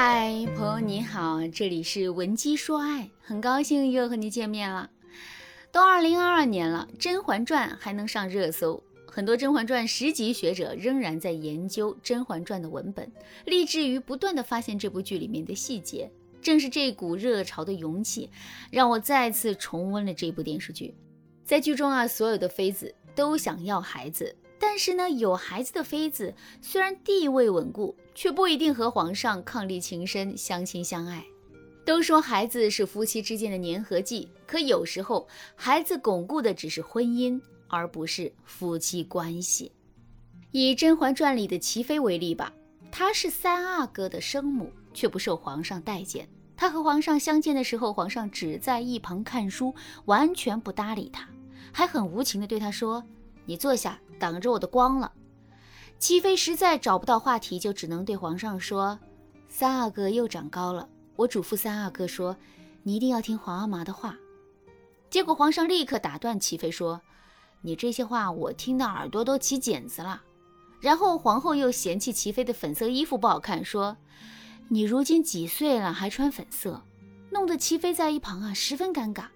嗨，朋友你好，这里是文姬说爱，很高兴又和你见面了。都二零二二年了，《甄嬛传》还能上热搜，很多《甄嬛传》十级学者仍然在研究《甄嬛传》的文本，立志于不断的发现这部剧里面的细节。正是这股热潮的涌起，让我再次重温了这部电视剧。在剧中啊，所有的妃子都想要孩子。但是呢，有孩子的妃子虽然地位稳固，却不一定和皇上伉俪情深、相亲相爱。都说孩子是夫妻之间的粘合剂，可有时候孩子巩固的只是婚姻，而不是夫妻关系。以《甄嬛传》里的齐妃为例吧，她是三阿哥的生母，却不受皇上待见。她和皇上相见的时候，皇上只在一旁看书，完全不搭理她，还很无情地对她说：“你坐下。”挡着我的光了，齐妃实在找不到话题，就只能对皇上说：“三阿哥又长高了，我嘱咐三阿哥说，你一定要听皇阿玛的话。”结果皇上立刻打断齐妃说：“你这些话我听的耳朵都起茧子了。”然后皇后又嫌弃齐妃的粉色衣服不好看，说：“你如今几岁了还穿粉色？”弄得齐妃在一旁啊十分尴尬。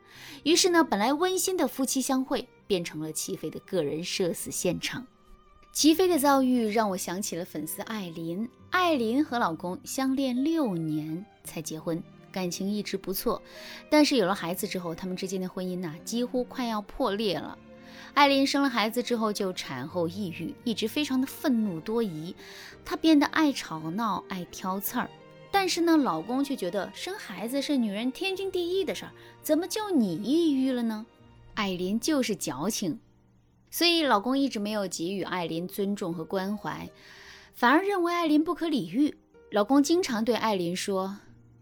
于是呢，本来温馨的夫妻相会。变成了齐妃的个人社死现场。齐妃的遭遇让我想起了粉丝艾琳。艾琳和老公相恋六年才结婚，感情一直不错。但是有了孩子之后，他们之间的婚姻呐几乎快要破裂了。艾琳生了孩子之后就产后抑郁，一直非常的愤怒多疑。她变得爱吵闹、爱挑刺儿。但是呢，老公却觉得生孩子是女人天经地义的事儿，怎么就你抑郁了呢？艾琳就是矫情，所以老公一直没有给予艾琳尊重和关怀，反而认为艾琳不可理喻。老公经常对艾琳说：“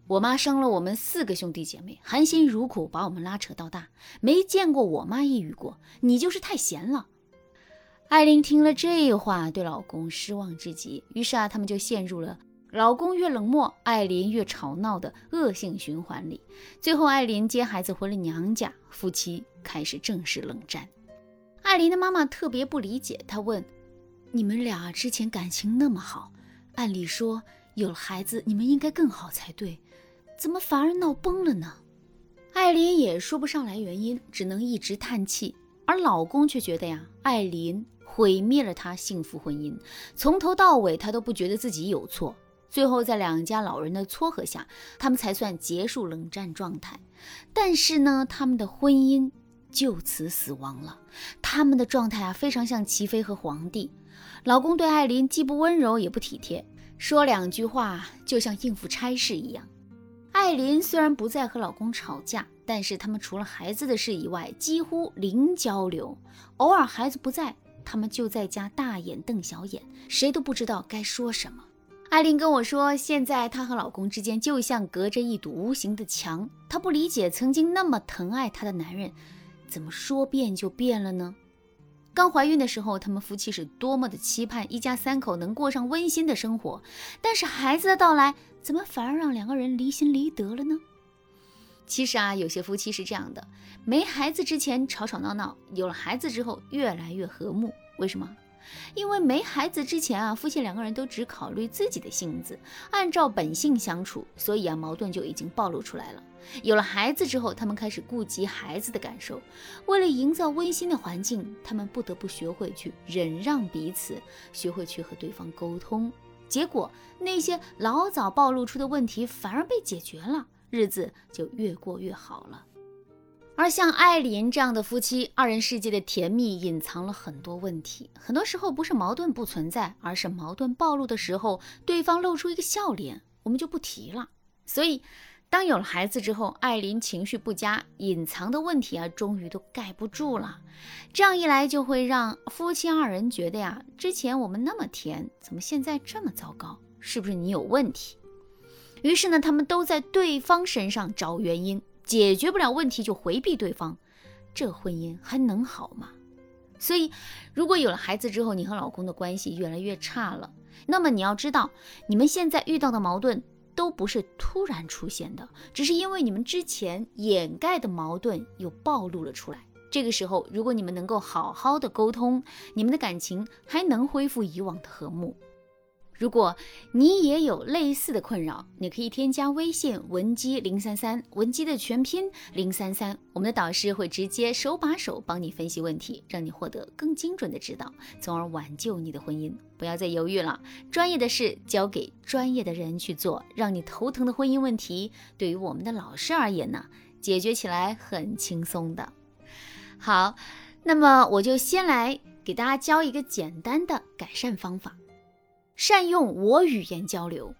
我妈生了我们四个兄弟姐妹，含辛茹苦把我们拉扯到大，没见过我妈抑郁过。你就是太闲了。”艾琳听了这话，对老公失望至极，于是啊，他们就陷入了。老公越冷漠，艾琳越吵闹的恶性循环里，最后艾琳接孩子回了娘家，夫妻开始正式冷战。艾琳的妈妈特别不理解，她问：“你们俩之前感情那么好，按理说有了孩子你们应该更好才对，怎么反而闹崩了呢？”艾琳也说不上来原因，只能一直叹气。而老公却觉得呀，艾琳毁灭了他幸福婚姻，从头到尾他都不觉得自己有错。最后，在两家老人的撮合下，他们才算结束冷战状态。但是呢，他们的婚姻就此死亡了。他们的状态啊，非常像齐妃和皇帝。老公对艾琳既不温柔也不体贴，说两句话就像应付差事一样。艾琳虽然不再和老公吵架，但是他们除了孩子的事以外，几乎零交流。偶尔孩子不在，他们就在家大眼瞪小眼，谁都不知道该说什么。艾琳跟我说，现在她和老公之间就像隔着一堵无形的墙。她不理解曾经那么疼爱她的男人，怎么说变就变了呢？刚怀孕的时候，他们夫妻是多么的期盼一家三口能过上温馨的生活，但是孩子的到来，怎么反而让两个人离心离德了呢？其实啊，有些夫妻是这样的：没孩子之前吵吵闹闹，有了孩子之后越来越和睦。为什么？因为没孩子之前啊，夫妻两个人都只考虑自己的性子，按照本性相处，所以啊，矛盾就已经暴露出来了。有了孩子之后，他们开始顾及孩子的感受，为了营造温馨的环境，他们不得不学会去忍让彼此，学会去和对方沟通。结果，那些老早暴露出的问题反而被解决了，日子就越过越好了。而像艾琳这样的夫妻，二人世界的甜蜜隐藏了很多问题。很多时候不是矛盾不存在，而是矛盾暴露的时候，对方露出一个笑脸，我们就不提了。所以，当有了孩子之后，艾琳情绪不佳，隐藏的问题啊，终于都盖不住了。这样一来，就会让夫妻二人觉得呀，之前我们那么甜，怎么现在这么糟糕？是不是你有问题？于是呢，他们都在对方身上找原因。解决不了问题就回避对方，这婚姻还能好吗？所以，如果有了孩子之后，你和老公的关系越来越差了，那么你要知道，你们现在遇到的矛盾都不是突然出现的，只是因为你们之前掩盖的矛盾又暴露了出来。这个时候，如果你们能够好好的沟通，你们的感情还能恢复以往的和睦。如果你也有类似的困扰，你可以添加微信文姬零三三，文姬的全拼零三三，我们的导师会直接手把手帮你分析问题，让你获得更精准的指导，从而挽救你的婚姻。不要再犹豫了，专业的事交给专业的人去做，让你头疼的婚姻问题，对于我们的老师而言呢，解决起来很轻松的。好，那么我就先来给大家教一个简单的改善方法。善用我语言交流，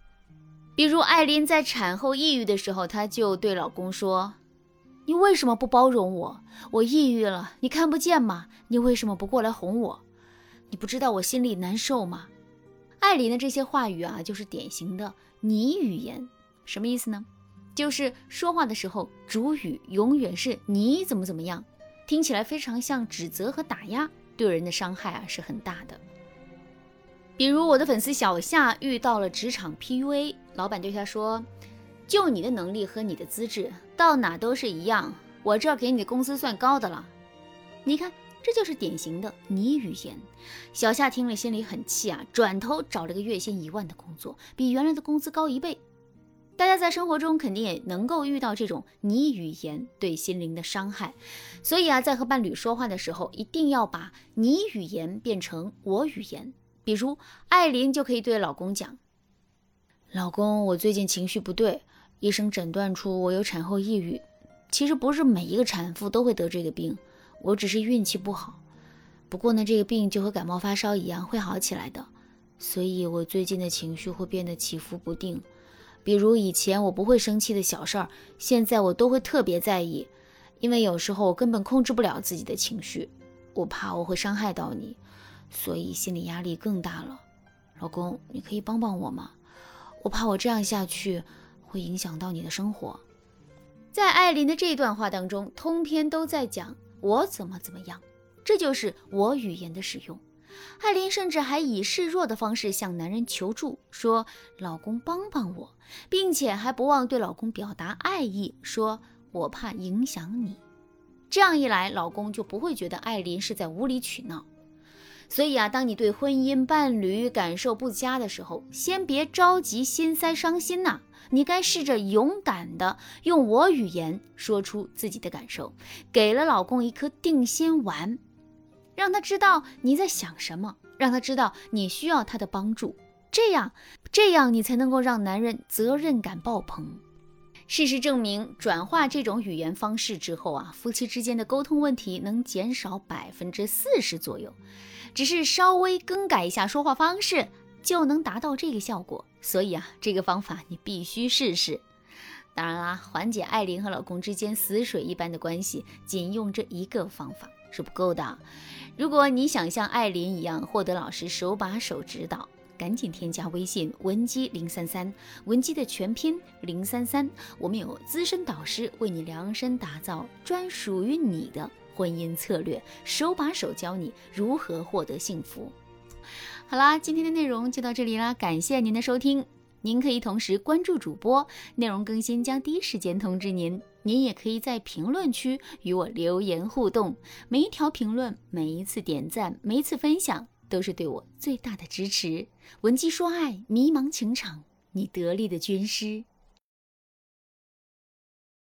比如艾琳在产后抑郁的时候，她就对老公说：“你为什么不包容我？我抑郁了，你看不见吗？你为什么不过来哄我？你不知道我心里难受吗？”艾琳的这些话语啊，就是典型的你语言，什么意思呢？就是说话的时候主语永远是你怎么怎么样，听起来非常像指责和打压，对人的伤害啊是很大的。比如我的粉丝小夏遇到了职场 PUA，老板对他说：“就你的能力和你的资质，到哪都是一样，我这儿给你的工资算高的了。”你看，这就是典型的你语言。小夏听了心里很气啊，转头找了个月薪一万的工作，比原来的工资高一倍。大家在生活中肯定也能够遇到这种你语言对心灵的伤害，所以啊，在和伴侣说话的时候，一定要把你语言变成我语言。比如艾琳就可以对老公讲：“老公，我最近情绪不对，医生诊断出我有产后抑郁。其实不是每一个产妇都会得这个病，我只是运气不好。不过呢，这个病就和感冒发烧一样会好起来的。所以我最近的情绪会变得起伏不定。比如以前我不会生气的小事儿，现在我都会特别在意，因为有时候我根本控制不了自己的情绪，我怕我会伤害到你。”所以心理压力更大了，老公，你可以帮帮我吗？我怕我这样下去会影响到你的生活。在艾琳的这段话当中，通篇都在讲我怎么怎么样，这就是我语言的使用。艾琳甚至还以示弱的方式向男人求助，说老公帮帮我，并且还不忘对老公表达爱意，说我怕影响你。这样一来，老公就不会觉得艾琳是在无理取闹。所以啊，当你对婚姻伴侣感受不佳的时候，先别着急心塞伤心呐，你该试着勇敢的用我语言说出自己的感受，给了老公一颗定心丸，让他知道你在想什么，让他知道你需要他的帮助，这样，这样你才能够让男人责任感爆棚。事实证明，转化这种语言方式之后啊，夫妻之间的沟通问题能减少百分之四十左右。只是稍微更改一下说话方式，就能达到这个效果。所以啊，这个方法你必须试试。当然啦，缓解艾琳和老公之间死水一般的关系，仅用这一个方法是不够的。如果你想像艾琳一样获得老师手把手指导，赶紧添加微信文姬零三三，文姬的全拼零三三，我们有资深导师为你量身打造专属于你的。婚姻策略，手把手教你如何获得幸福。好啦，今天的内容就到这里啦，感谢您的收听。您可以同时关注主播，内容更新将第一时间通知您。您也可以在评论区与我留言互动，每一条评论、每一次点赞、每一次分享，都是对我最大的支持。文姬说爱，迷茫情场，你得力的军师。